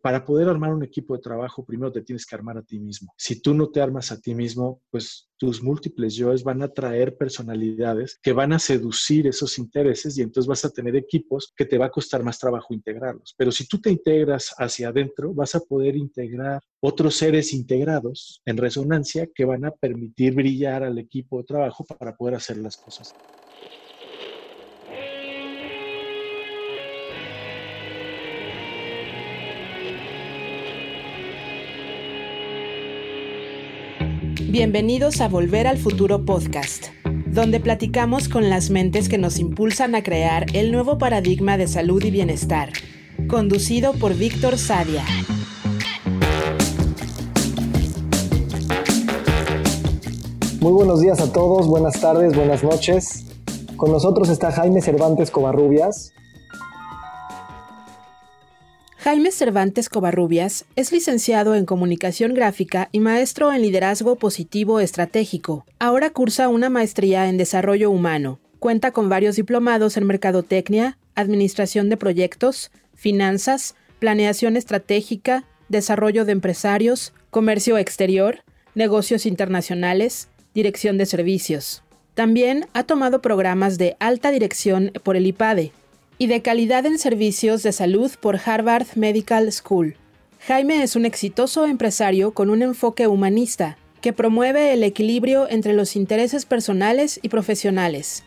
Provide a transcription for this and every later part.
para poder armar un equipo de trabajo, primero te tienes que armar a ti mismo. Si tú no te armas a ti mismo, pues tus múltiples yoes van a traer personalidades que van a seducir esos intereses y entonces vas a tener equipos que te va a costar más trabajo integrarlos. Pero si tú te integras hacia adentro, vas a poder integrar otros seres integrados en resonancia que van a permitir brillar al equipo de trabajo para poder hacer las cosas. Bienvenidos a Volver al Futuro Podcast, donde platicamos con las mentes que nos impulsan a crear el nuevo paradigma de salud y bienestar, conducido por Víctor Sadia. Muy buenos días a todos, buenas tardes, buenas noches. Con nosotros está Jaime Cervantes Covarrubias, Jaime Cervantes Covarrubias es licenciado en Comunicación Gráfica y maestro en Liderazgo Positivo Estratégico. Ahora cursa una maestría en Desarrollo Humano. Cuenta con varios diplomados en Mercadotecnia, Administración de Proyectos, Finanzas, Planeación Estratégica, Desarrollo de Empresarios, Comercio Exterior, Negocios Internacionales, Dirección de Servicios. También ha tomado programas de alta dirección por el IPADE, y de calidad en servicios de salud por Harvard Medical School. Jaime es un exitoso empresario con un enfoque humanista que promueve el equilibrio entre los intereses personales y profesionales.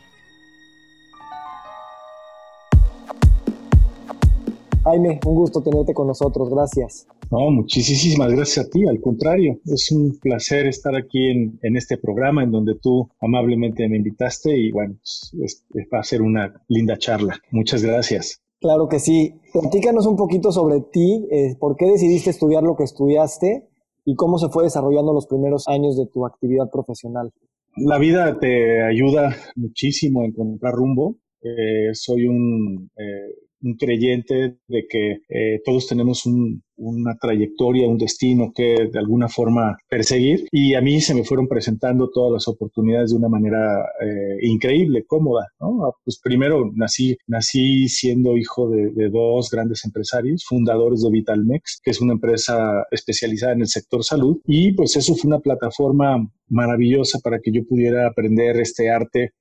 Jaime, un gusto tenerte con nosotros, gracias. No, muchísimas gracias a ti, al contrario, es un placer estar aquí en, este programa en donde tú amablemente me invitaste y bueno, pues, va a ser una linda charla. Muchas gracias. Claro que sí. Platícanos un poquito sobre ti, eh, por qué decidiste estudiar lo que estudiaste y cómo se fue desarrollando los primeros años de tu actividad profesional. La vida te ayuda muchísimo a encontrar rumbo. Eh, soy un eh, un creyente de que eh, todos tenemos una trayectoria, un destino que de alguna forma perseguir y a mí se me fueron presentando todas las oportunidades de una manera eh, increíble, cómoda. ¿no? Ah, pues primero nací, nací siendo hijo de, de, dos grandes empresarios, fundadores de Vitalmex, que es una empresa especializada en el sector salud y pues eso fue una plataforma maravillosa para que yo pudiera aprender este arte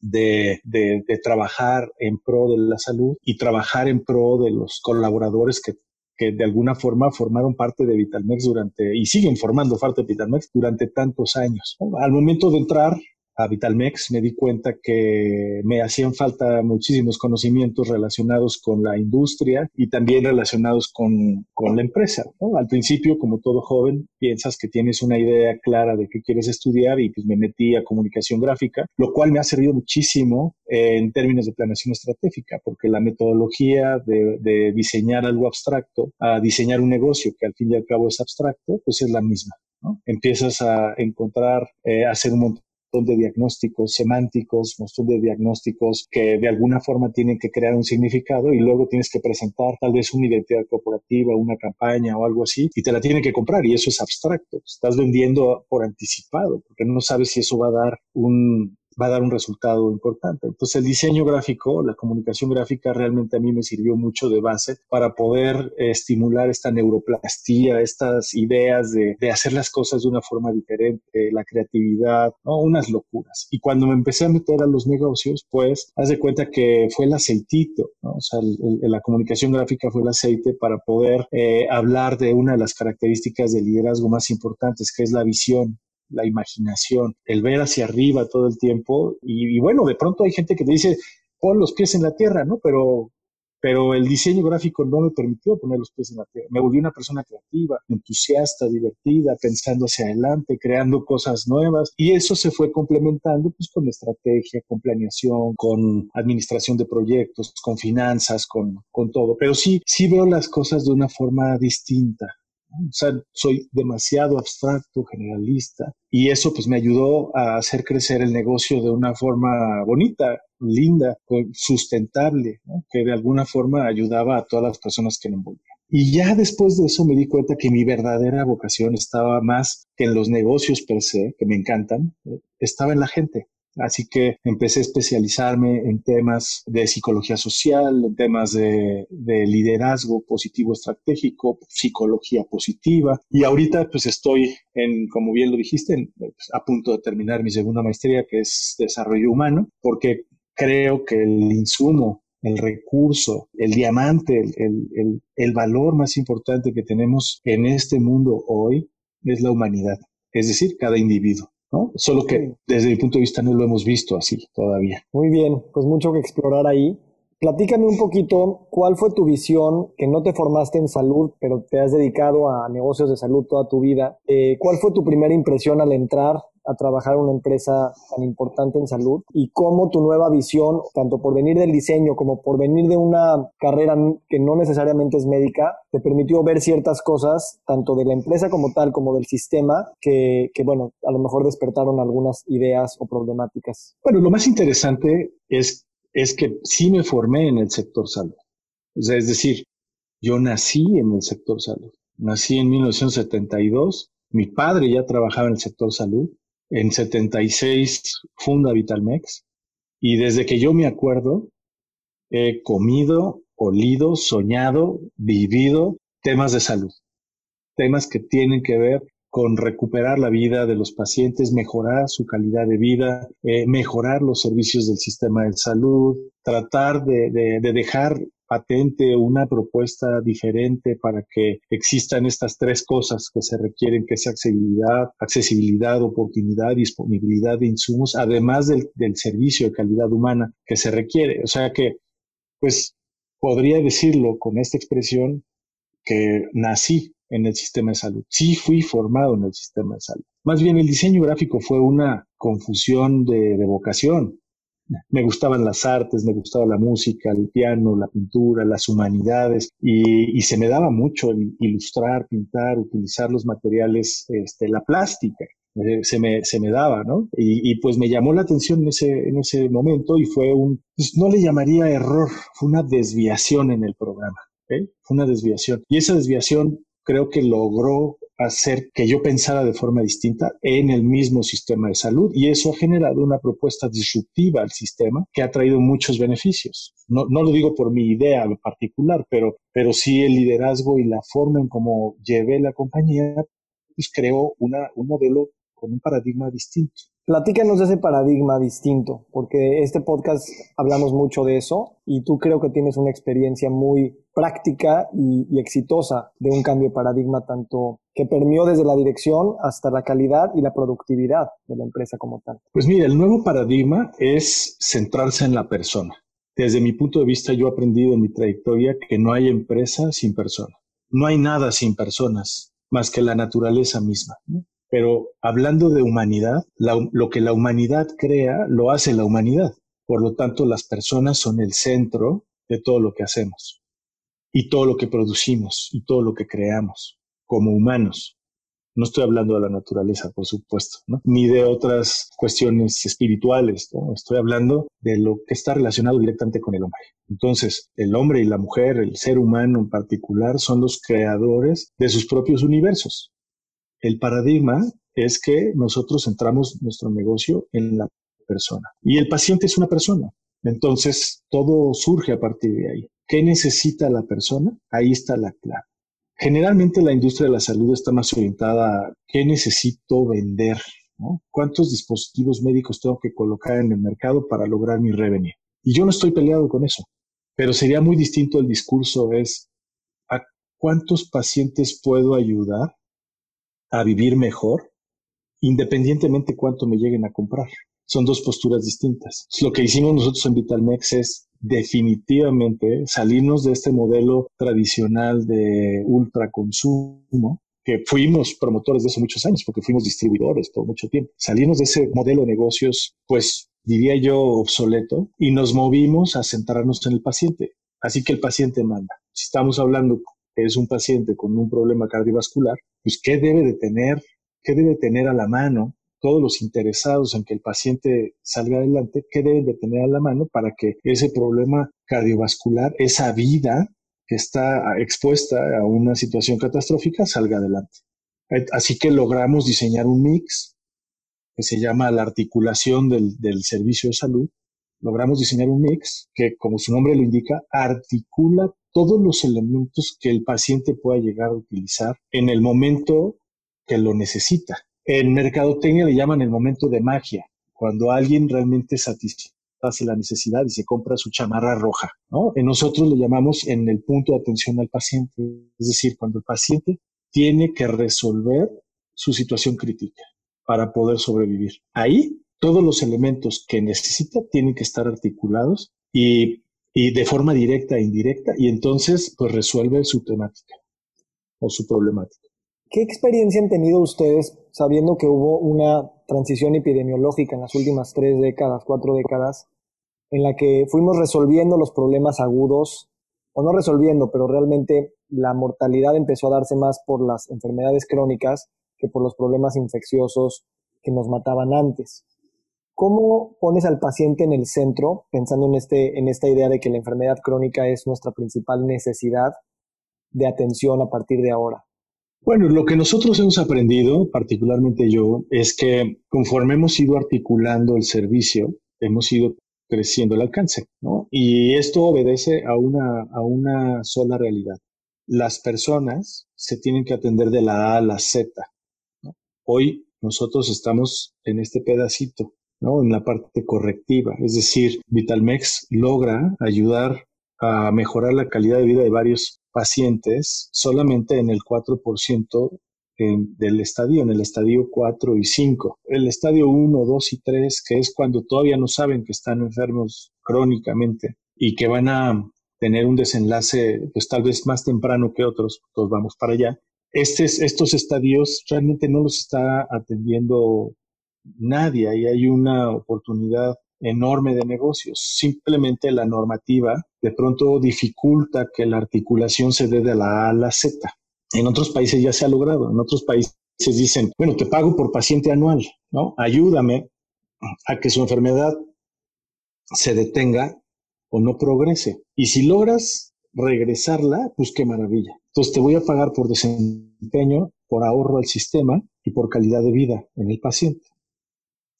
de, de, trabajar en pro de la salud y trabajar en pro de los colaboradores que, que de alguna forma formaron parte de Vitalmex durante, y siguen formando parte de Vitalmex durante tantos años. Al momento de entrar a Vitalmex, me di cuenta que me hacían falta muchísimos conocimientos relacionados con la industria y también relacionados con, con la empresa. Al principio, como todo joven, piensas que tienes una idea clara de qué quieres estudiar y pues me metí a comunicación gráfica, lo cual me ha servido muchísimo en términos de planeación estratégica, porque la metodología de, de diseñar algo abstracto a diseñar un negocio que al fin y al cabo es abstracto, pues es la misma. ¿no? Empiezas a encontrar, eh, hacer un montón de diagnósticos semánticos, montón de diagnósticos que de alguna forma tienen que crear un significado y luego tienes que presentar tal vez una identidad corporativa, una campaña o algo así y te la tienen que comprar y eso es abstracto. Estás vendiendo por anticipado porque no sabes si eso va a dar un, va a dar un resultado importante. Entonces el diseño gráfico, la comunicación gráfica realmente a mí me sirvió mucho de base para poder eh, estimular esta neuroplastía, estas ideas de, de, hacer las cosas de una forma diferente, la creatividad, ¿no? unas locuras. Y cuando me empecé a meter a los negocios, pues haz de cuenta que fue el aceitito, ¿no? o sea, la comunicación gráfica fue el aceite para poder eh, hablar de una de las características del liderazgo más importantes, que es la visión la imaginación, el ver hacia arriba todo el tiempo. Y, bueno, de pronto hay gente que te dice, pon los pies en la tierra, ¿no? Pero, pero el diseño gráfico no me permitió poner los pies en la tierra. Me volví una persona creativa, entusiasta, divertida, pensando hacia adelante, creando cosas nuevas. Y eso se fue complementando pues, con estrategia, con planeación, con administración de proyectos, con finanzas, con, con todo. Pero sí, sí veo las cosas de una forma distinta. O sea, soy demasiado abstracto, generalista, y eso pues me ayudó a hacer crecer el negocio de una forma bonita, linda, sustentable, que de alguna forma ayudaba a todas las personas que me envolvían. Y ya después de eso me di cuenta que mi verdadera vocación estaba más que en los negocios per se, que me encantan, estaba en la gente. Así que empecé a especializarme en temas de psicología social, en temas de, liderazgo positivo estratégico, psicología positiva. Y ahorita pues estoy en, como bien lo dijiste, pues, a punto de terminar mi segunda maestría que es desarrollo humano, porque creo que el insumo el recurso, el diamante, el, el, valor más importante que tenemos en este mundo hoy es la humanidad, es decir, cada individuo. ¿No? Solo que desde mi punto de vista no lo hemos visto así todavía. Muy bien, pues mucho que explorar ahí. Platícame un poquito cuál fue tu visión, que no te formaste en salud, pero te has dedicado a negocios de salud toda tu vida. Eh, ¿Cuál fue tu primera impresión al entrar a trabajar en una empresa tan importante en salud y cómo tu nueva visión, tanto por venir del diseño como por venir de una carrera que no necesariamente es médica, te permitió ver ciertas cosas, tanto de la empresa como tal, como del sistema, que, bueno, a lo mejor despertaron algunas ideas o problemáticas. Bueno, lo más interesante es, es que sí me formé en el sector salud. O sea, es decir, yo nací en el sector salud. Nací en 1972. Mi padre ya trabajaba en el sector salud en 76 funda Vitalmex y desde que yo me acuerdo he comido, olido, soñado, vivido temas de salud, temas que tienen que ver con recuperar la vida de los pacientes, mejorar su calidad de vida, eh, mejorar los servicios del sistema de salud, tratar de, de dejar patente una propuesta diferente para que existan estas tres cosas que se requieren, que es accesibilidad, accesibilidad, oportunidad, disponibilidad de insumos, además del, del servicio de calidad humana que se requiere. O sea que, pues, podría decirlo con esta expresión que nací en el sistema de salud. Sí fui formado en el sistema de salud. Más bien el diseño gráfico fue una confusión de, de vocación me gustaban las artes, me gustaba la música, el piano, la pintura, las humanidades y, se me daba mucho ilustrar, pintar, utilizar los materiales, este, la plástica. Eh, se, me, se me daba, ¿no? Y, pues me llamó la atención en ese, en ese momento y fue un, pues no le llamaría error, fue una desviación en el programa, ¿eh? Fue una desviación. Y esa desviación creo que logró hacer que yo pensara de forma distinta en el mismo sistema de salud y eso ha generado una propuesta disruptiva al sistema que ha traído muchos beneficios. No, no lo digo por mi idea en particular, pero, pero sí el liderazgo y la forma en cómo llevé la compañía, pues creó una, un modelo con un paradigma distinto. Platícanos de ese paradigma distinto, porque este podcast hablamos mucho de eso y tú creo que tienes una experiencia muy práctica y, exitosa de un cambio de paradigma tanto que permeó desde la dirección hasta la calidad y la productividad de la empresa como tal. Pues mira, el nuevo paradigma es centrarse en la persona. Desde mi punto de vista, yo he aprendido en mi trayectoria que no hay empresa sin persona. No hay nada sin personas, más que la naturaleza misma. Pero hablando de humanidad, lo que la humanidad crea, lo hace la humanidad. Por lo tanto, las personas son el centro de todo lo que hacemos y todo lo que producimos y todo lo que creamos como humanos. No estoy hablando de la naturaleza, por supuesto, ni de otras cuestiones espirituales. Estoy hablando de lo que está relacionado directamente con el hombre. Entonces, el hombre y la mujer, el ser humano en particular, son los creadores de sus propios universos. El paradigma es que nosotros centramos nuestro negocio en la persona. Y el paciente es una persona. Entonces, todo surge a partir de ahí. ¿Qué necesita la persona? Ahí está la clave. Generalmente la industria de la salud está más orientada a qué necesito vender, ¿Cuántos dispositivos médicos tengo que colocar en el mercado para lograr mi revenue? Y yo no estoy peleado con eso, pero sería muy distinto el discurso es a cuántos pacientes puedo ayudar a vivir mejor, independientemente cuánto me lleguen a comprar. Son dos posturas distintas. Lo que hicimos nosotros en Vitalmex es definitivamente salirnos de este modelo tradicional de ultraconsumo que fuimos promotores de eso muchos años, porque fuimos distribuidores por mucho tiempo. Salirnos de ese modelo de negocios, pues diría yo, obsoleto, y nos movimos a centrarnos en el paciente. Así que el paciente manda. Si estamos hablando que es un paciente con un problema cardiovascular, pues ¿qué debe de tener? ¿Qué debe tener a la mano todos los interesados en que el paciente salga adelante, ¿qué deben de tener a la mano para que ese problema cardiovascular, esa vida que está expuesta a una situación catastrófica, salga adelante? Así que logramos diseñar un mix que se llama la articulación del, del servicio de salud, logramos diseñar un mix que, como su nombre lo indica, articula todos los elementos que el paciente pueda llegar a utilizar en el momento que lo necesita. En mercadotecnia le llaman el momento de magia, cuando alguien realmente satisface la necesidad y se compra su chamarra roja. ¿no? En nosotros lo llamamos en el punto de atención al paciente, es decir, cuando el paciente tiene que resolver su situación crítica para poder sobrevivir. Ahí todos los elementos que necesita tienen que estar articulados y, y de forma directa e indirecta y entonces pues resuelve su temática o su problemática. ¿Qué experiencia han tenido ustedes sabiendo que hubo una transición epidemiológica en las últimas tres décadas, cuatro décadas, en la que fuimos resolviendo los problemas agudos, o no resolviendo, pero realmente la mortalidad empezó a darse más por las enfermedades crónicas que por los problemas infecciosos que nos mataban antes. ¿Cómo pones al paciente en el centro, pensando en, este, en esta idea de que la enfermedad crónica es nuestra principal necesidad de atención a partir de ahora? Bueno, lo que nosotros hemos aprendido, particularmente yo, es que conforme hemos ido articulando el servicio, hemos ido creciendo el alcance, ¿no? Y esto obedece a una, a una sola realidad. Las personas se tienen que atender de la A a la Z. Hoy nosotros estamos en este pedacito, ¿no? En la parte correctiva. Es decir, Vitalmex logra ayudar a mejorar la calidad de vida de varios pacientes solamente en el 4% del estadio, en el estadio 4 y 5. El estadio 1, 2 y 3, que es cuando todavía no saben que están enfermos crónicamente y que van a tener un desenlace pues tal vez más temprano que otros, todos vamos para allá. estos estadios realmente no los está atendiendo nadie y hay una oportunidad enorme de negocios. Simplemente la normativa de pronto dificulta que la articulación se dé de la A a la Z. En otros países ya se ha logrado. En otros países dicen, bueno, te pago por paciente anual, ¿no? Ayúdame a que su enfermedad se detenga o no progrese. Y si logras regresarla, pues qué maravilla. Entonces te voy a pagar por desempeño, por ahorro al sistema y por calidad de vida en el paciente.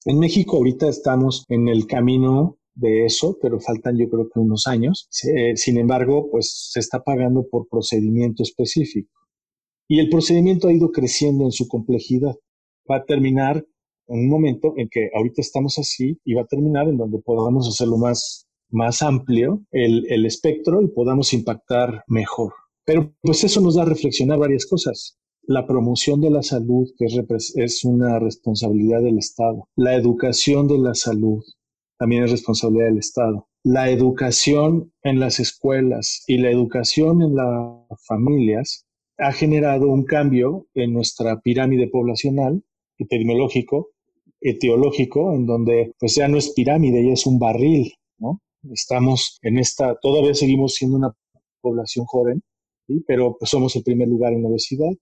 En México ahorita estamos en el camino de eso, pero faltan yo creo que unos años. sin embargo, pues se está pagando por procedimiento específico. Y el procedimiento ha ido creciendo en su complejidad. Va a terminar en un momento en que ahorita estamos así y va a terminar en donde podamos hacerlo más, más amplio el, el espectro y podamos impactar mejor. Pero pues eso nos da a reflexionar varias cosas la promoción de la salud, que es, una responsabilidad del Estado, la educación de la salud, también es responsabilidad del Estado, la educación en las escuelas y la educación en las familias ha generado un cambio en nuestra pirámide poblacional, epidemiológico, etiológico, en donde pues ya no es pirámide, ya es un barril, ¿no? Estamos en esta, todavía seguimos siendo una población joven, pero pues somos el primer lugar en obesidad,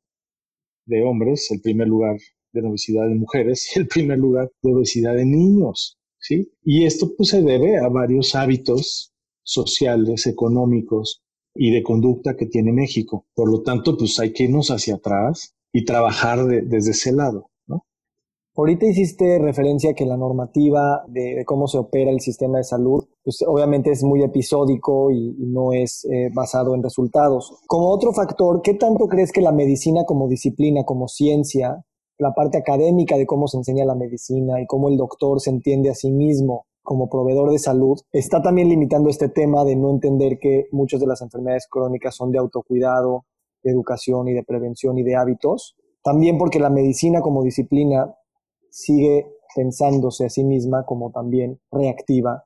de hombres, el primer lugar de obesidad de mujeres y el primer lugar de obesidad de niños, ¿sí? Y esto pues se debe a varios hábitos sociales, económicos y de conducta que tiene México. Por lo tanto, pues hay que irnos hacia atrás y trabajar desde ese lado. Ahorita hiciste referencia que la normativa de, cómo se opera el sistema de salud, pues obviamente es muy episódico y, no es eh, basado en resultados. Como otro factor, ¿qué tanto crees que la medicina como disciplina, como ciencia, la parte académica de cómo se enseña la medicina y cómo el doctor se entiende a sí mismo como proveedor de salud, está también limitando este tema de no entender que muchas de las enfermedades crónicas son de autocuidado, de educación y de prevención y de hábitos? También porque la medicina como disciplina sigue pensándose a sí misma como también reactiva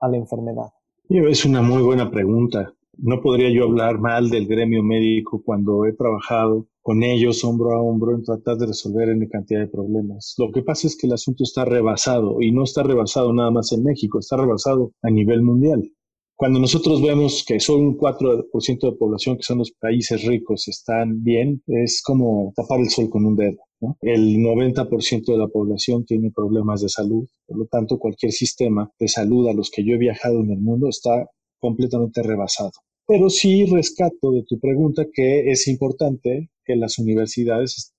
a la enfermedad? Es una muy buena pregunta. No podría yo hablar mal del gremio médico cuando he trabajado con ellos hombro a hombro en tratar de resolver una cantidad de problemas. Lo que pasa es que el asunto está rebasado y no está rebasado nada más en México, está rebasado a nivel mundial. Cuando nosotros vemos que solo un 4% de población, que son los países ricos, están bien, es como tapar el sol con un dedo. El 90% de la población tiene problemas de salud, por lo tanto cualquier sistema de salud a los que yo he viajado en el mundo está completamente rebasado. Pero sí rescato de tu pregunta que es importante que las universidades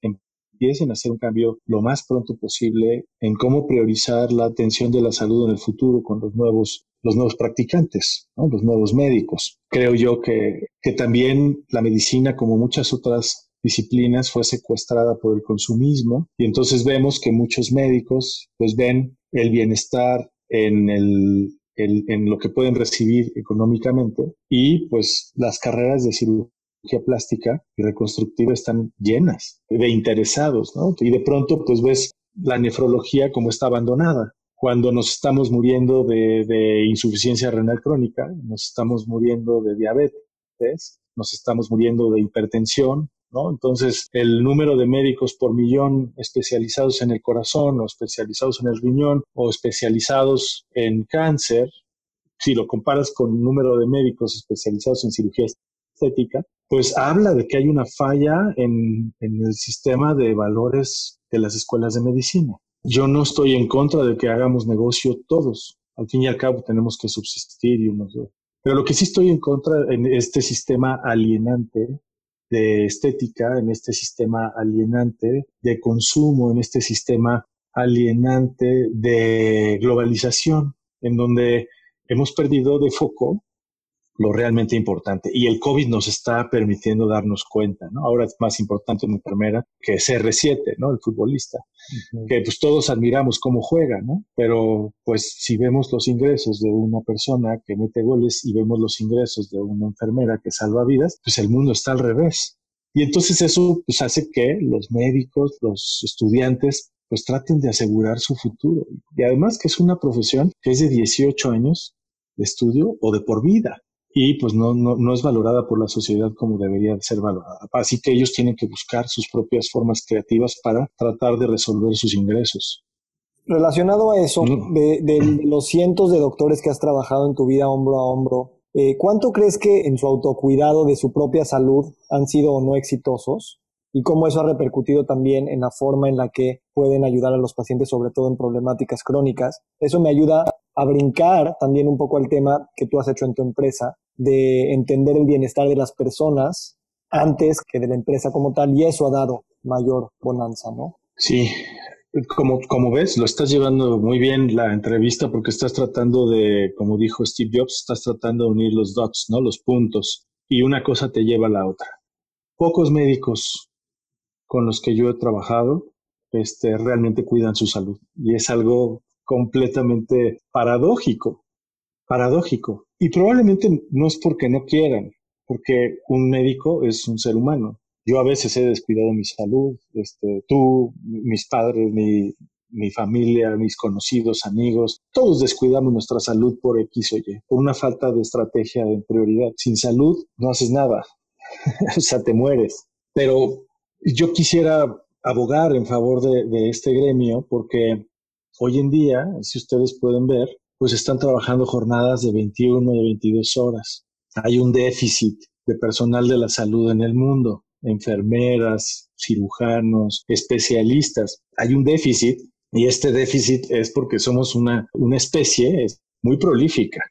empiecen a hacer un cambio lo más pronto posible en cómo priorizar la atención de la salud en el futuro con los nuevos los nuevos practicantes, los nuevos médicos. Creo yo que, que también la medicina, como muchas otras disciplinas, fue secuestrada por el consumismo y entonces vemos que muchos médicos pues ven el bienestar en el en lo que pueden recibir económicamente y pues las carreras de cirugía plástica y reconstructiva están llenas de interesados, ¿no? Y de pronto pues ves la nefrología como está abandonada. Cuando nos estamos muriendo de, de insuficiencia renal crónica, nos estamos muriendo de diabetes, nos estamos muriendo de hipertensión, ¿no? Entonces, el número de médicos por millón especializados en el corazón o especializados en el riñón o especializados en cáncer, si lo comparas con el número de médicos especializados en cirugía estética, pues habla de que hay una falla en, el sistema de valores de las escuelas de medicina. Yo no estoy en contra de que hagamos negocio todos. Al fin y al cabo tenemos que subsistir y unos Pero lo que sí estoy en contra en este sistema alienante de estética, en este sistema alienante de consumo, en este sistema alienante de globalización, en donde hemos perdido de foco lo realmente importante. Y el COVID nos está permitiendo darnos cuenta, ¿no? Ahora es más importante una enfermera que CR7, ¿no? El futbolista, que pues todos admiramos cómo juega, ¿no? Pero pues si vemos los ingresos de una persona que mete goles y vemos los ingresos de una enfermera que salva vidas, pues el mundo está al revés. Y entonces eso pues hace que los médicos, los estudiantes, pues traten de asegurar su futuro. Y además que es una profesión que es de 18 años de estudio o de por vida y pues no, no, no es valorada por la sociedad como debería ser valorada. Así que ellos tienen que buscar sus propias formas creativas para tratar de resolver sus ingresos. Relacionado a eso, de, los cientos de doctores que has trabajado en tu vida hombro a hombro, eh, ¿cuánto crees que en su autocuidado de su propia salud han sido o no exitosos? y cómo eso ha repercutido también en la forma en la que pueden ayudar a los pacientes, sobre todo en problemáticas crónicas. Eso me ayuda a brincar también un poco al tema que tú has hecho en tu empresa, de entender el bienestar de las personas antes que de la empresa como tal, y eso ha dado mayor bonanza, ¿no? Sí, como, como ves, lo estás llevando muy bien la entrevista porque estás tratando de, como dijo Steve Jobs, estás tratando de unir los dots, ¿no? Los puntos, y una cosa te lleva a la otra. Pocos médicos con los que yo he trabajado este, realmente cuidan su salud. Y es algo completamente paradójico, paradójico. Y probablemente no es porque no quieran, porque un médico es un ser humano. Yo a veces he descuidado mi salud, este, tú, mis padres, mi, mi familia, mis conocidos, amigos, todos descuidamos nuestra salud por X o Y, por una falta de estrategia de prioridad. Sin salud no haces nada, o sea, te mueres. Pero yo quisiera abogar en favor de, este gremio porque hoy en día, si ustedes pueden ver, pues están trabajando jornadas de 21, de 22 horas. Hay un déficit de personal de la salud en el mundo, enfermeras, cirujanos, especialistas. Hay un déficit y este déficit es porque somos una, una especie muy prolífica.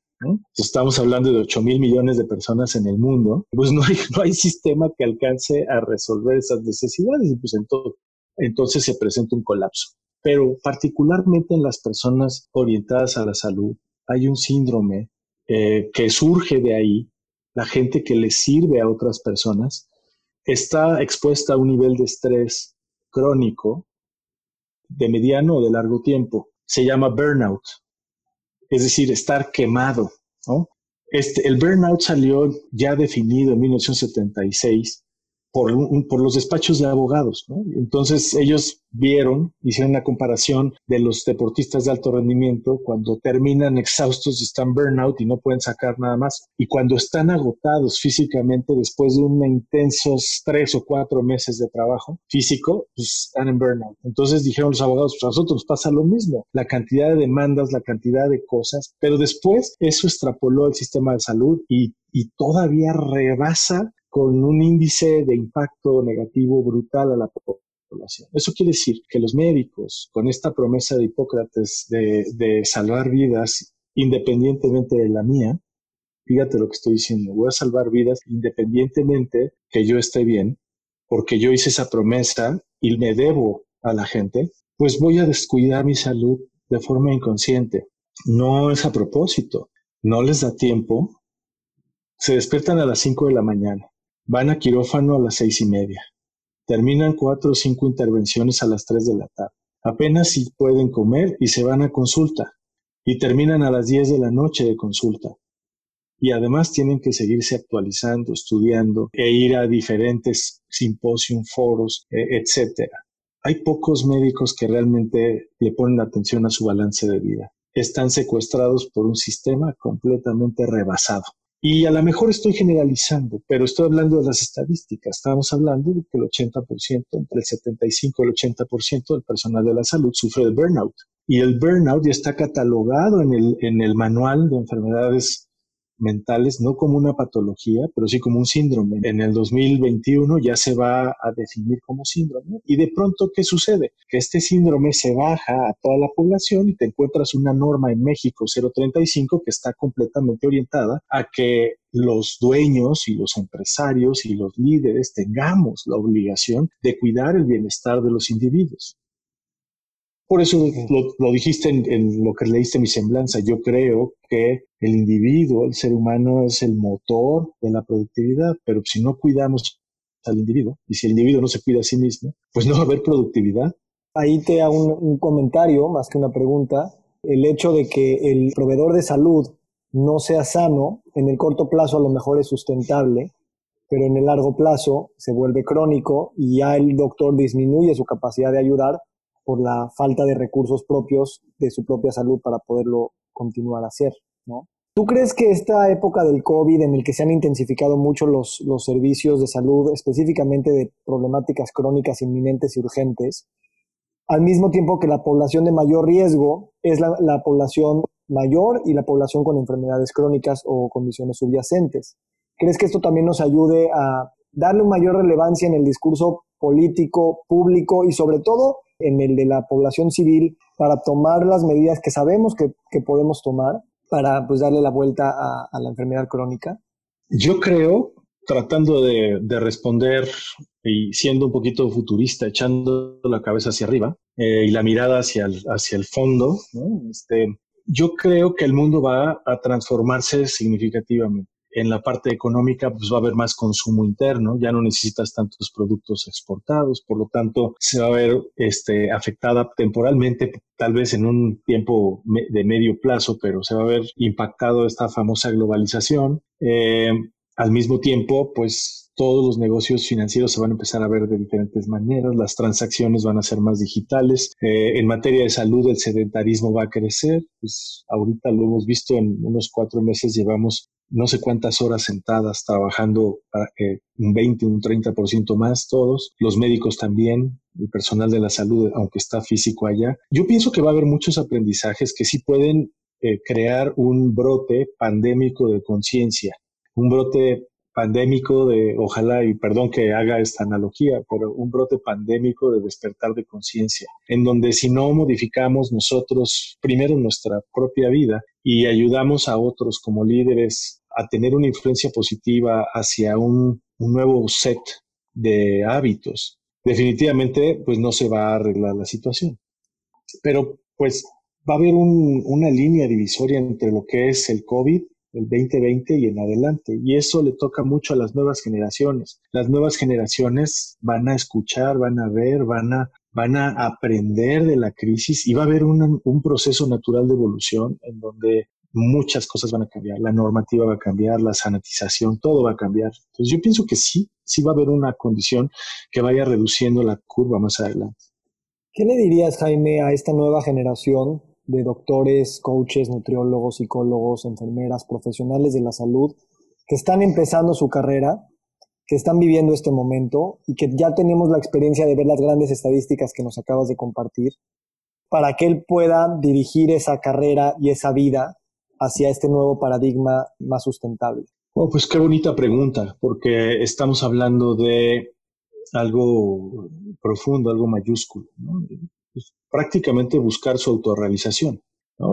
Estamos hablando de 8 mil millones de personas en el mundo, pues no hay, no hay sistema que alcance a resolver esas necesidades y pues entonces, se presenta un colapso. Pero particularmente en las personas orientadas a la salud, hay un síndrome eh, que surge de ahí, la gente que le sirve a otras personas está expuesta a un nivel de estrés crónico de mediano o de largo tiempo. Se llama burnout es decir, estar quemado. ¿no? Este, el burnout salió ya definido en 1976 por, por los despachos de abogados. ¿no? Entonces ellos vieron, hicieron una comparación de los deportistas de alto rendimiento cuando terminan exhaustos, están burnout y no pueden sacar nada más. Y cuando están agotados físicamente después de un intensos tres o cuatro meses de trabajo físico, pues están en burnout. Entonces dijeron los abogados, pues a nosotros pasa lo mismo, la cantidad de demandas, la cantidad de cosas, pero después eso extrapoló al sistema de salud y, y todavía rebasa con un índice de impacto negativo brutal a la población. Eso quiere decir que los médicos, con esta promesa de Hipócrates de, salvar vidas independientemente de la mía, fíjate lo que estoy diciendo, voy a salvar vidas independientemente que yo esté bien, porque yo hice esa promesa y me debo a la gente, pues voy a descuidar mi salud de forma inconsciente. No es a propósito, no les da tiempo. Se despiertan a las 5 de la mañana, van a quirófano a las seis y media, terminan cuatro o cinco intervenciones a las 3 de la tarde. Apenas si pueden comer y se van a consulta y terminan a las 10 de la noche de consulta. Y además tienen que seguirse actualizando, estudiando e ir a diferentes simposios, foros, e, etcétera. Hay pocos médicos que realmente le ponen atención a su balance de vida. Están secuestrados por un sistema completamente rebasado. Y a lo mejor estoy generalizando, pero estoy hablando de las estadísticas. Estamos hablando de que el 80%, entre el 75 y el 80% del personal de la salud sufre de burnout. Y el burnout ya está catalogado en el, en el manual de enfermedades mentales, no como una patología, pero sí como un síndrome. En el 2021 ya se va a definir como síndrome. Y de pronto, ¿qué sucede? Que este síndrome se baja a toda la población y te encuentras una norma en México 035 que está completamente orientada a que los dueños y los empresarios y los líderes tengamos la obligación de cuidar el bienestar de los individuos. Por eso lo, dijiste en, lo que leíste mi semblanza. Yo creo que el individuo, el ser humano, es el motor de la productividad, pero si no cuidamos al individuo y si el individuo no se cuida a sí mismo, pues no va a haber productividad. Ahí te hago un comentario más que una pregunta. El hecho de que el proveedor de salud no sea sano, en el corto plazo a lo mejor es sustentable, pero en el largo plazo se vuelve crónico y ya el doctor disminuye su capacidad de ayudar por la falta de recursos propios de su propia salud para poderlo continuar a hacer, ¿no? ¿Tú crees que esta época del COVID en el que se han intensificado mucho los, los servicios de salud, específicamente de problemáticas crónicas inminentes y urgentes, al mismo tiempo que la población de mayor riesgo es la, la población mayor y la población con enfermedades crónicas o condiciones subyacentes? ¿Crees que esto también nos ayude a darle mayor relevancia en el discurso político, público y sobre todo en el de la población civil para tomar las medidas que sabemos que, podemos tomar para pues darle la vuelta a, la enfermedad crónica? Yo creo, tratando de, responder y siendo un poquito futurista, echando la cabeza hacia arriba eh, y la mirada hacia el, hacia el fondo, este, yo creo que el mundo va a transformarse significativamente en la parte económica pues va a haber más consumo interno, ya no necesitas tantos productos exportados, por lo tanto se va a ver este, afectada temporalmente, tal vez en un tiempo de medio plazo, pero se va a ver impactado esta famosa globalización. Eh, al mismo tiempo, pues todos los negocios financieros se van a empezar a ver de diferentes maneras, las transacciones van a ser más digitales. Eh, en materia de salud, el sedentarismo va a crecer. Pues ahorita lo hemos visto en unos cuatro meses, llevamos no sé cuántas horas sentadas trabajando para que un 20, un 30% más todos, los médicos también, el personal de la salud, aunque está físico allá. Yo pienso que va a haber muchos aprendizajes que sí pueden eh, crear un brote pandémico de conciencia, un brote pandémico de, ojalá, y perdón que haga esta analogía, pero un brote pandémico de despertar de conciencia, en donde si no modificamos nosotros primero nuestra propia vida y ayudamos a otros como líderes a tener una influencia positiva hacia un, nuevo set de hábitos, definitivamente pues no se va a arreglar la situación. Pero pues va a haber una línea divisoria entre lo que es el COVID el 2020 y en adelante. Y eso le toca mucho a las nuevas generaciones. Las nuevas generaciones van a escuchar, van a ver, van a, van a aprender de la crisis y va a haber un, proceso natural de evolución en donde muchas cosas van a cambiar. La normativa va a cambiar, la sanitización, todo va a cambiar. Entonces yo pienso que sí, sí va a haber una condición que vaya reduciendo la curva más adelante. ¿Qué le dirías, Jaime, a esta nueva generación de doctores, coaches, nutriólogos, psicólogos, enfermeras, profesionales de la salud que están empezando su carrera, que están viviendo este momento y que ya tenemos la experiencia de ver las grandes estadísticas que nos acabas de compartir, para que él pueda dirigir esa carrera y esa vida hacia este nuevo paradigma más sustentable? Oh, pues qué bonita pregunta, porque estamos hablando de algo profundo, algo mayúsculo. ¿no? Prácticamente buscar su autorrealización.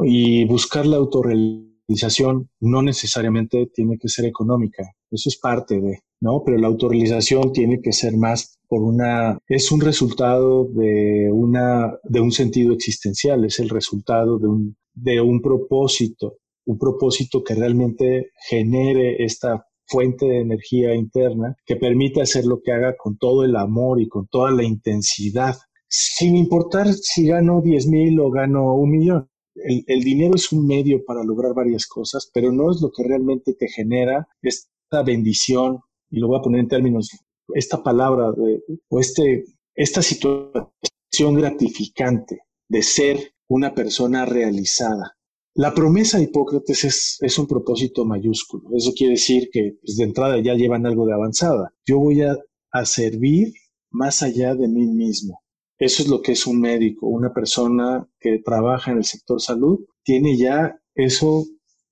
Y buscar la autorrealización no necesariamente tiene que ser económica, eso es parte de, ¿no? Pero la autorrealización tiene que ser más por una, es un resultado de una, de un sentido existencial, es el resultado de un, de un propósito, un propósito que realmente genere esta fuente de energía interna que permite hacer lo que haga con todo el amor y con toda la intensidad, sin importar si gano 10 mil o gano un millón. El, dinero es un medio para lograr varias cosas, pero no es lo que realmente te genera esta bendición, y lo voy a poner en términos, esta palabra de, o este, esta situación gratificante de ser una persona realizada, la promesa de Hipócrates es, es, un propósito mayúsculo. Eso quiere decir que pues, de entrada ya llevan algo de avanzada. Yo voy a, a servir más allá de mí mismo. Eso es lo que es un médico, una persona que trabaja en el sector salud, tiene ya eso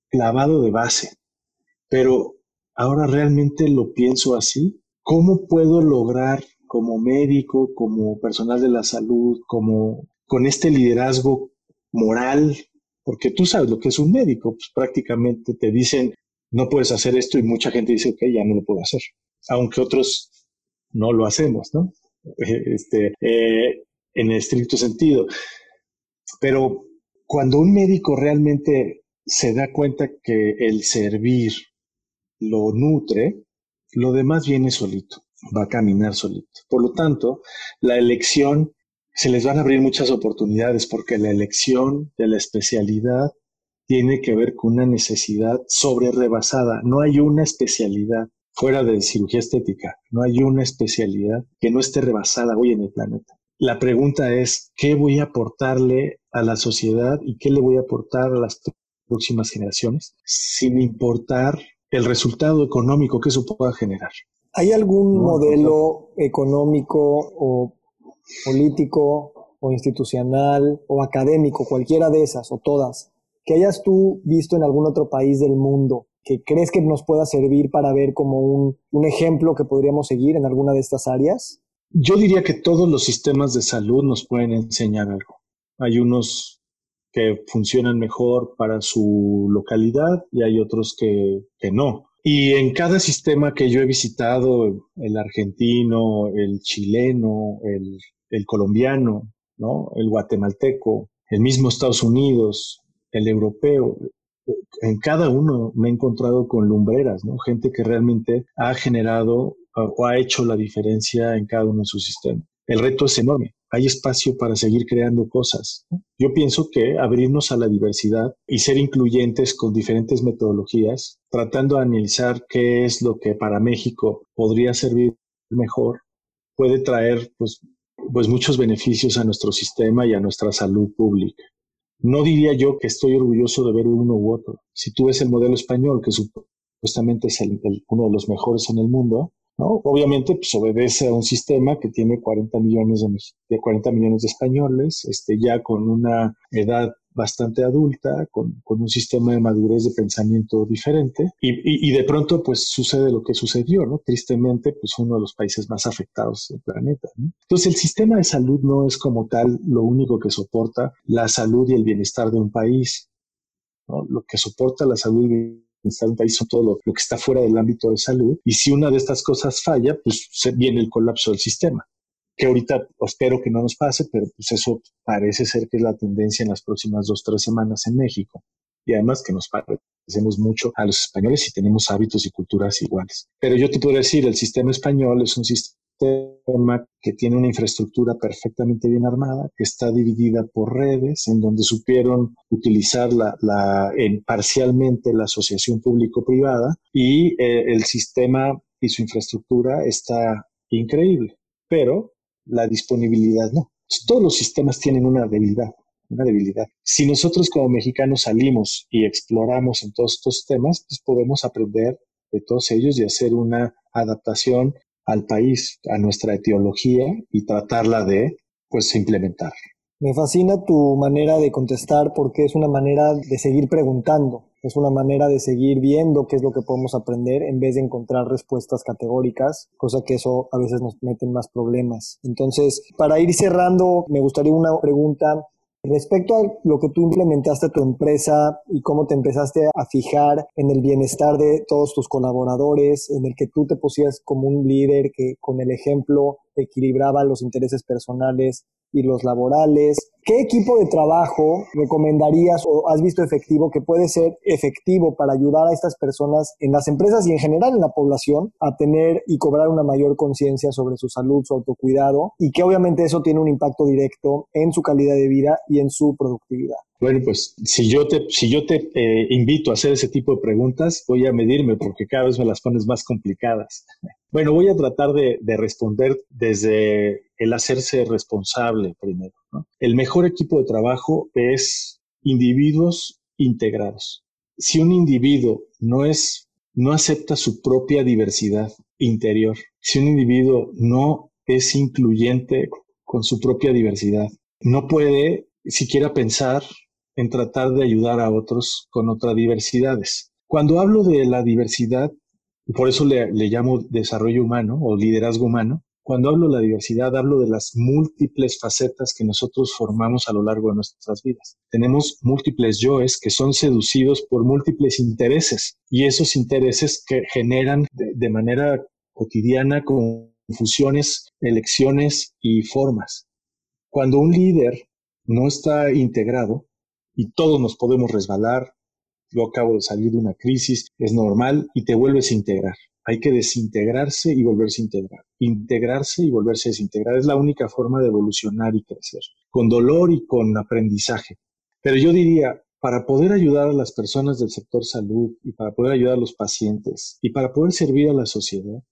clavado de base. Pero ahora realmente lo pienso así. ¿Cómo puedo lograr como médico, como personal de la salud, como con este liderazgo moral porque tú sabes lo que es un médico, pues prácticamente te dicen, no puedes hacer esto y mucha gente dice, ok, ya no lo puedo hacer, aunque otros no lo hacemos, ¿no? Este, eh, en el estricto sentido. Pero cuando un médico realmente se da cuenta que el servir lo nutre, lo demás viene solito, va a caminar solito. Por lo tanto, la elección se les van a abrir muchas oportunidades porque la elección de la especialidad tiene que ver con una necesidad sobre rebasada. No hay una especialidad fuera de cirugía estética, no hay una especialidad que no esté rebasada hoy en el planeta. La pregunta es, ¿qué voy a aportarle a la sociedad y qué le voy a aportar a las próximas generaciones sin importar el resultado económico que eso pueda generar? ¿Hay algún modelo económico o político o institucional o académico, cualquiera de esas o todas, que hayas tú visto en algún otro país del mundo que crees que nos pueda servir para ver como un, un ejemplo que podríamos seguir en alguna de estas áreas? Yo diría que todos los sistemas de salud nos pueden enseñar algo. Hay unos que funcionan mejor para su localidad y hay otros que, que no. Y en cada sistema que yo he visitado, el argentino, el chileno, el, el colombiano, ¿no? el guatemalteco, el mismo Estados Unidos, el europeo, en cada uno me he encontrado con lumbreras, ¿no? Gente que realmente ha generado o ha hecho la diferencia en cada uno de sus sistemas. El reto es enorme. Hay espacio para seguir creando cosas. Yo pienso que abrirnos a la diversidad y ser incluyentes con diferentes metodologías, tratando de analizar qué es lo que para México podría servir mejor, puede traer pues, pues muchos beneficios a nuestro sistema y a nuestra salud pública. No diría yo que estoy orgulloso de ver uno u otro. Si tú ves el modelo español, que supuestamente es uno de los mejores en el mundo, Obviamente, pues obedece a un sistema que tiene 40 millones de, 40 millones de españoles, este, ya con una edad bastante adulta, con, un sistema de madurez de pensamiento diferente, y, de pronto, pues sucede lo que sucedió, ¿no? Tristemente, pues uno de los países más afectados del planeta, Entonces, el sistema de salud no es como tal lo único que soporta la salud y el bienestar de un país, Lo que soporta la salud y en un país son todo lo, que está fuera del ámbito de salud. Y si una de estas cosas falla, pues viene el colapso del sistema. Que ahorita espero que no nos pase, pero pues eso parece ser que es la tendencia en las próximas dos, tres semanas en México. Y además que nos parecemos mucho a los españoles y tenemos hábitos y culturas iguales. Pero yo te puedo decir, el sistema español es un sistema que tiene una infraestructura perfectamente bien armada, que está dividida por redes, en donde supieron utilizar la, la en, parcialmente la asociación público-privada y eh, el sistema y su infraestructura está increíble, pero la disponibilidad no. Todos los sistemas tienen una debilidad, una debilidad. Si nosotros como mexicanos salimos y exploramos en todos estos temas, pues podemos aprender de todos ellos y hacer una adaptación al país, a nuestra etiología y tratarla de pues implementar. Me fascina tu manera de contestar porque es una manera de seguir preguntando, es una manera de seguir viendo qué es lo que podemos aprender en vez de encontrar respuestas categóricas, cosa que eso a veces nos mete en más problemas. Entonces, para ir cerrando, me gustaría una pregunta Respecto a lo que tú implementaste a tu empresa y cómo te empezaste a fijar en el bienestar de todos tus colaboradores, en el que tú te pusieras como un líder que con el ejemplo equilibraba los intereses personales y los laborales. ¿Qué equipo de trabajo recomendarías o has visto efectivo que puede ser efectivo para ayudar a estas personas en las empresas y en general en la población a tener y cobrar una mayor conciencia sobre su salud, su autocuidado y que obviamente eso tiene un impacto directo en su calidad de vida y en su productividad? Bueno, pues si yo te, si yo te eh, invito a hacer ese tipo de preguntas, voy a medirme porque cada vez me las pones más complicadas. Bueno, voy a tratar de, responder desde el hacerse responsable primero. El mejor equipo de trabajo es individuos integrados. Si un individuo no es, no acepta su propia diversidad interior, si un individuo no es incluyente con su propia diversidad, no puede siquiera pensar en tratar de ayudar a otros con otras diversidades. Cuando hablo de la diversidad, por eso le, llamo desarrollo humano o liderazgo humano, cuando hablo de la diversidad, hablo de las múltiples facetas que nosotros formamos a lo largo de nuestras vidas. Tenemos múltiples yoes que son seducidos por múltiples intereses y esos intereses que generan de manera cotidiana confusiones, elecciones y formas. Cuando un líder no está integrado, y todos nos podemos resbalar. Yo acabo de salir de una crisis, es normal y te vuelves a integrar. Hay que desintegrarse y volverse a integrar. Integrarse y volverse a desintegrar es la única forma de evolucionar y crecer, con dolor y con aprendizaje. Pero yo diría, para poder ayudar a las personas del sector salud y para poder ayudar a los pacientes y para poder servir a la sociedad,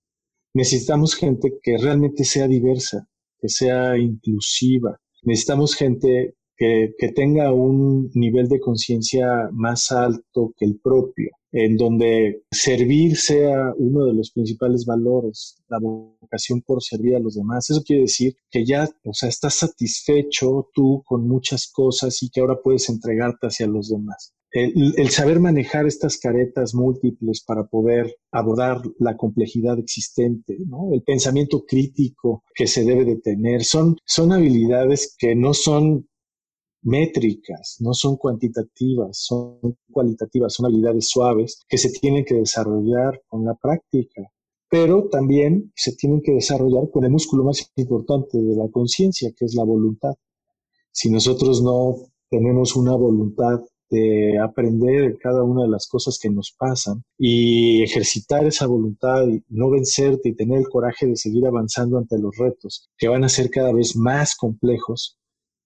necesitamos gente que realmente sea diversa, que sea inclusiva. Necesitamos gente que, tenga un nivel de conciencia más alto que el propio, en donde servir sea uno de los principales valores, la vocación por servir a los demás. Eso quiere decir que ya, o sea, estás satisfecho tú con muchas cosas y que ahora puedes entregarte hacia los demás. El, saber manejar estas caretas múltiples para poder abordar la complejidad existente, el pensamiento crítico que se debe de tener, son, son habilidades que no son métricas, no son cuantitativas, son cualitativas, son habilidades suaves que se tienen que desarrollar con la práctica, pero también se tienen que desarrollar con el músculo más importante de la conciencia, que es la voluntad. Si nosotros no tenemos una voluntad de aprender cada una de las cosas que nos pasan y ejercitar esa voluntad y no vencerte y tener el coraje de seguir avanzando ante los retos que van a ser cada vez más complejos,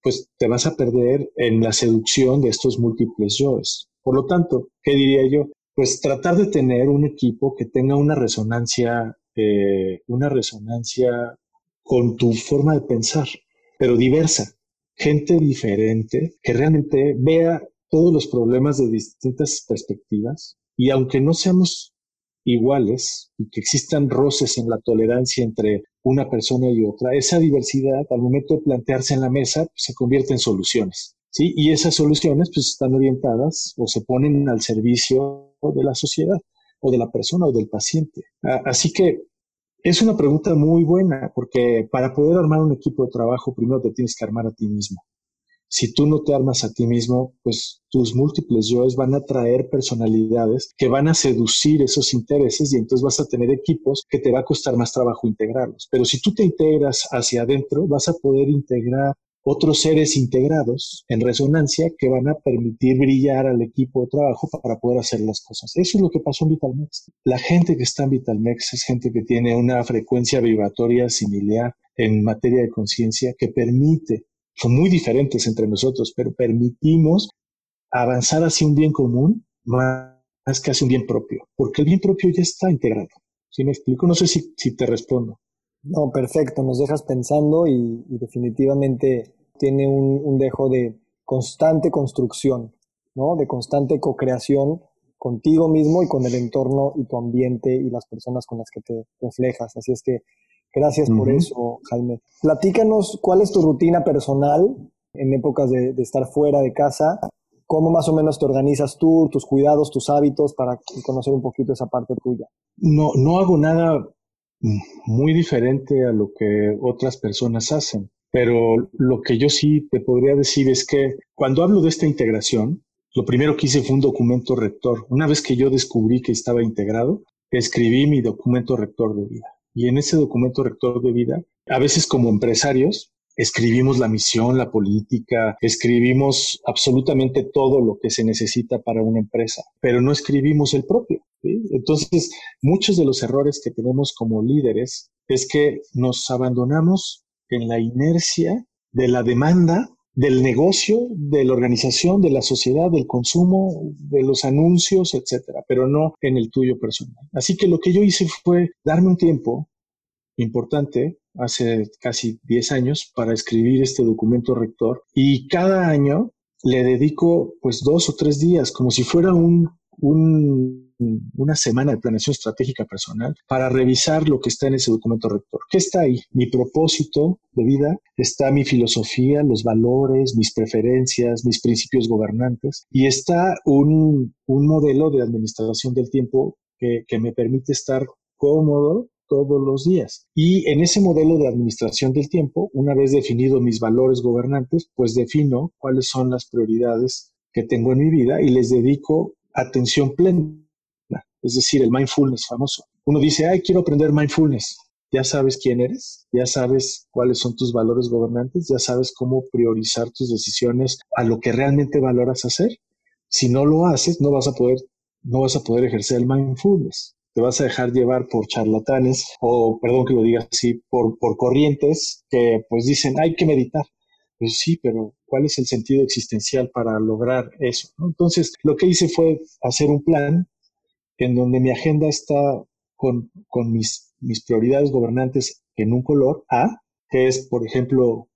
pues te vas a perder en la seducción de estos múltiples yoes. Por lo tanto, ¿qué diría yo? Pues tratar de tener un equipo que tenga una resonancia, eh, una resonancia con tu forma de pensar, pero diversa, gente diferente que realmente vea todos los problemas de distintas perspectivas y aunque no seamos iguales y que existan roces en la tolerancia entre una persona y otra, esa diversidad al momento de plantearse en la mesa se convierte en soluciones. ¿sí? Y esas soluciones pues están orientadas o se ponen al servicio de la sociedad o de la persona o del paciente. Así que es una pregunta muy buena porque para poder armar un equipo de trabajo primero te tienes que armar a ti mismo si tú no te armas a ti mismo, pues tus múltiples yoes van a traer personalidades que van a seducir esos intereses y entonces vas a tener equipos que te va a costar más trabajo integrarlos. Pero si tú te integras hacia adentro, vas a poder integrar otros seres integrados en resonancia que van a permitir brillar al equipo de trabajo para poder hacer las cosas. Eso es lo que pasó en Vitalmex. La gente que está en Vitalmex es gente que tiene una frecuencia vibratoria similar en materia de conciencia que permite son muy diferentes entre nosotros, pero permitimos avanzar hacia un bien común más que hacia un bien propio, porque el bien propio ya está integrado. ¿Sí me explico? No sé si, si te respondo. No, perfecto, nos dejas pensando y, definitivamente tiene un, un, dejo de constante construcción, ¿no? De constante co-creación contigo mismo y con el entorno y tu ambiente y las personas con las que te reflejas. Así es que Gracias por eso, Jaime. Platícanos cuál es tu rutina personal en épocas de, estar fuera de casa, cómo más o menos te organizas tú, tus cuidados, tus hábitos, para conocer un poquito esa parte tuya. No, no hago nada muy diferente a lo que otras personas hacen. pero lo que yo sí te podría decir es que cuando hablo de esta integración, lo primero que hice fue un documento rector. Una vez que yo descubrí que estaba integrado, escribí mi documento rector de vida. Y en ese documento rector de vida, a veces como empresarios, escribimos la misión, la política, escribimos absolutamente todo lo que se necesita para una empresa, pero no escribimos el propio. Entonces, muchos de los errores que tenemos como líderes es que nos abandonamos en la inercia de la demanda del negocio, de la organización, de la sociedad, del consumo, de los anuncios, etcétera, pero no en el tuyo personal. Así que lo que yo hice fue darme un tiempo importante hace casi 10 años para escribir este documento rector y cada año le dedico pues dos o tres días como si fuera un, una semana de planeación estratégica personal para revisar lo que está en ese documento rector. ¿Qué está ahí? Mi propósito de vida, está mi filosofía, los valores, mis preferencias, mis principios gobernantes y está un, un modelo de administración del tiempo que, que me permite estar cómodo todos los días. Y en ese modelo de administración del tiempo, una vez definido mis valores gobernantes, pues defino cuáles son las prioridades que tengo en mi vida y les dedico atención plena, es decir, el mindfulness famoso. Uno dice, ay, quiero aprender mindfulness. Ya sabes quién eres, ya sabes cuáles son tus valores gobernantes, ya sabes cómo priorizar tus decisiones a lo que realmente valoras hacer. Si no lo haces, no vas a poder, no vas a poder ejercer el mindfulness te vas a dejar llevar por charlatanes o, perdón que lo diga así, por, por corrientes que pues dicen hay que meditar. Pues sí, pero ¿cuál es el sentido existencial para lograr eso? Entonces, lo que hice fue hacer un plan en donde mi agenda está con, mis, mis prioridades gobernantes en un color A, que es, por ejemplo,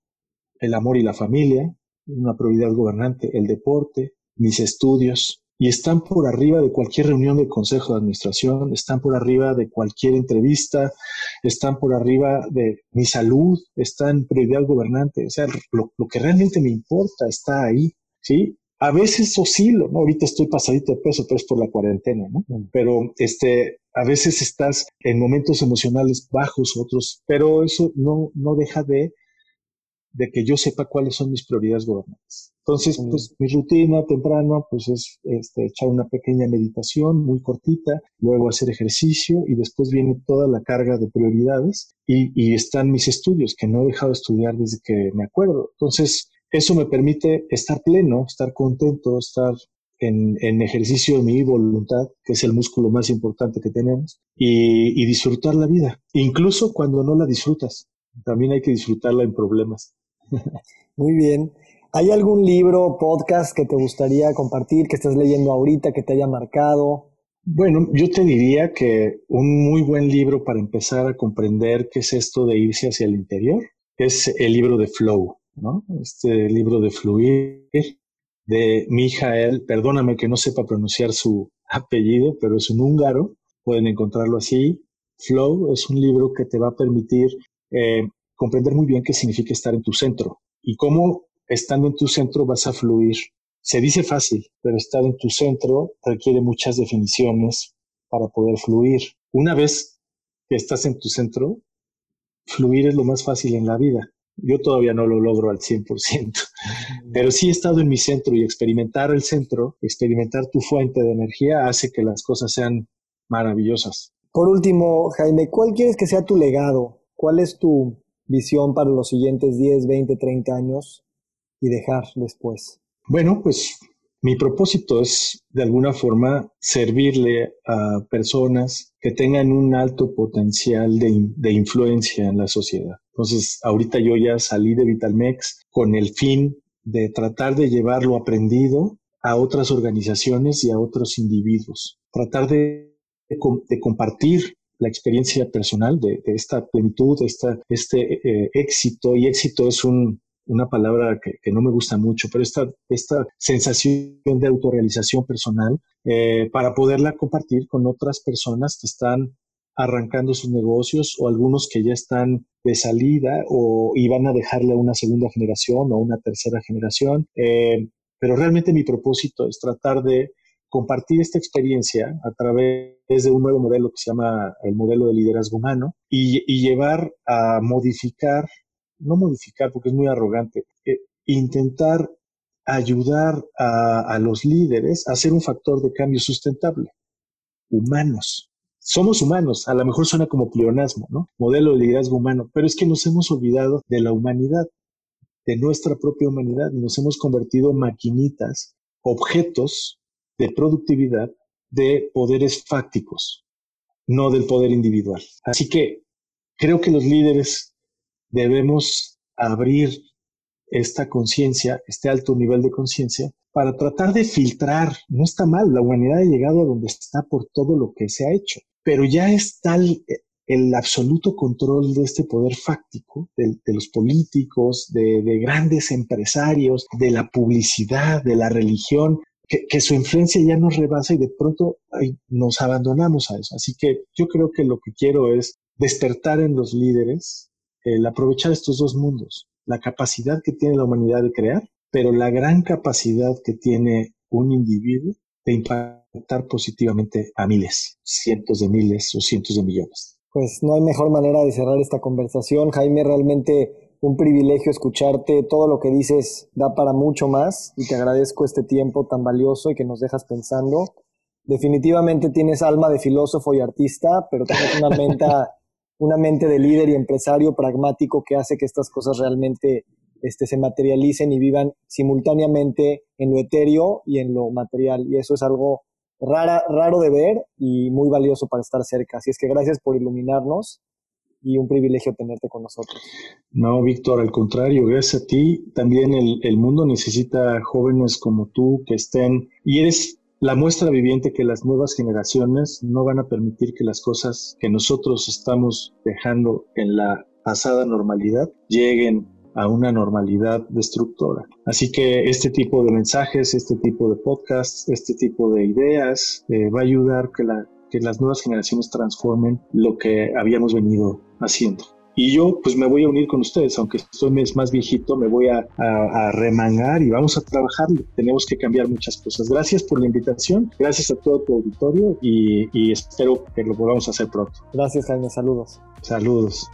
el amor y la familia, una prioridad gobernante, el deporte, mis estudios, y están por arriba de cualquier reunión del Consejo de Administración, están por arriba de cualquier entrevista, están por arriba de mi salud, está en prioridad gobernante, o sea, lo, que realmente me importa está ahí, ¿sí? A veces oscilo, ¿no? Ahorita estoy pasadito de peso, pero es por la cuarentena, ¿no? Mm. Pero este, a veces estás en momentos emocionales bajos, otros, pero eso no, no deja de de que yo sepa cuáles son mis prioridades gobernantes. Entonces, pues mi rutina temprano, pues es este, echar una pequeña meditación muy cortita, luego hacer ejercicio y después viene toda la carga de prioridades y, y están mis estudios, que no he dejado de estudiar desde que me acuerdo. Entonces, eso me permite estar pleno, estar contento, estar en, en, ejercicio de mi voluntad, que es el músculo más importante que tenemos, y, y disfrutar la vida, incluso cuando no la disfrutas. También hay que disfrutarla en problemas. Muy bien. ¿Hay algún libro, podcast que te gustaría compartir, que estés leyendo ahorita, que te haya marcado? Bueno, yo te diría que un muy buen libro para empezar a comprender qué es esto de irse hacia el interior es el libro de Flow, ¿no? Este libro de Fluir de Mijael, perdóname que no sepa pronunciar su apellido, pero es un húngaro, pueden encontrarlo así. Flow es un libro que te va a permitir eh, comprender muy bien qué significa estar en tu centro y cómo estando en tu centro vas a fluir. Se dice fácil, pero estar en tu centro requiere muchas definiciones para poder fluir. Una vez que estás en tu centro, fluir es lo más fácil en la vida. Yo todavía no lo logro al 100%, pero sí he estado en mi centro y experimentar el centro, experimentar tu fuente de energía hace que las cosas sean maravillosas. Por último, Jaime, ¿cuál quieres que sea tu legado? ¿Cuál es tu visión para los siguientes 10, 20, 30 años y dejar después? Bueno, pues mi propósito es de alguna forma servirle a personas que tengan un alto potencial de, de, influencia en la sociedad. Entonces, ahorita yo ya salí de Vitalmex con el fin de tratar de llevar lo aprendido a otras organizaciones y a otros individuos. Tratar de, de compartir la experiencia personal de, esta plenitud, esta, este eh, éxito, y éxito es un, una palabra que, no me gusta mucho, pero esta, esta sensación de autorrealización personal eh, para poderla compartir con otras personas que están arrancando sus negocios o algunos que ya están de salida o iban a dejarle a una segunda generación o una tercera generación. Eh, pero realmente mi propósito es tratar de compartir esta experiencia a través de un nuevo modelo que se llama el modelo de liderazgo humano y, llevar a modificar no modificar porque es muy arrogante, eh, intentar ayudar a, los líderes a ser un factor de cambio sustentable. Humanos. Somos humanos, a lo mejor suena como pleonasmo, ¿no? Modelo de liderazgo humano, pero es que nos hemos olvidado de la humanidad, de nuestra propia humanidad, nos hemos convertido en maquinitas, objetos de productividad de poderes fácticos, no del poder individual. Así que creo que los líderes debemos abrir esta conciencia, este alto nivel de conciencia, para tratar de filtrar. No está mal, la humanidad ha llegado a donde está por todo lo que se ha hecho, pero ya está el, el absoluto control de este poder fáctico, de, los políticos, de, grandes empresarios, de la publicidad, de la religión, que, su influencia ya nos rebasa y de pronto nos abandonamos a eso. Así que yo creo que lo que quiero es despertar en los líderes el aprovechar estos dos mundos, la capacidad que tiene la humanidad de crear, pero la gran capacidad que tiene un individuo de impactar positivamente a miles, cientos de miles o cientos de millones. Pues no hay mejor manera de cerrar esta conversación. Jaime, realmente un privilegio escucharte. Todo lo que dices da para mucho más y te agradezco este tiempo tan valioso y que nos dejas pensando. Definitivamente tienes alma de filósofo y artista, pero tienes una mente, una mente de líder y empresario pragmático que hace que estas cosas realmente este, se materialicen y vivan simultáneamente en lo etéreo y en lo material. Y eso es algo rara, raro de ver y muy valioso para estar cerca. Así es que gracias por iluminarnos y un privilegio tenerte con nosotros. No, Víctor, al contrario, gracias a ti. También el, el mundo necesita jóvenes como tú que estén y eres la muestra viviente que las nuevas generaciones no van a permitir que las cosas que nosotros estamos dejando en la pasada normalidad lleguen a una normalidad destructora. Así que este tipo de mensajes, este tipo de podcasts, este tipo de ideas eh, va a ayudar que, la, que las nuevas generaciones transformen lo que habíamos venido haciendo. Y yo pues me voy a unir con ustedes, aunque estoy más viejito, me voy a, a, remangar y vamos a trabajar. Tenemos que cambiar muchas cosas. Gracias por la invitación, gracias a todo tu auditorio y, y espero que lo podamos hacer pronto. Gracias Jaime, saludos. Saludos.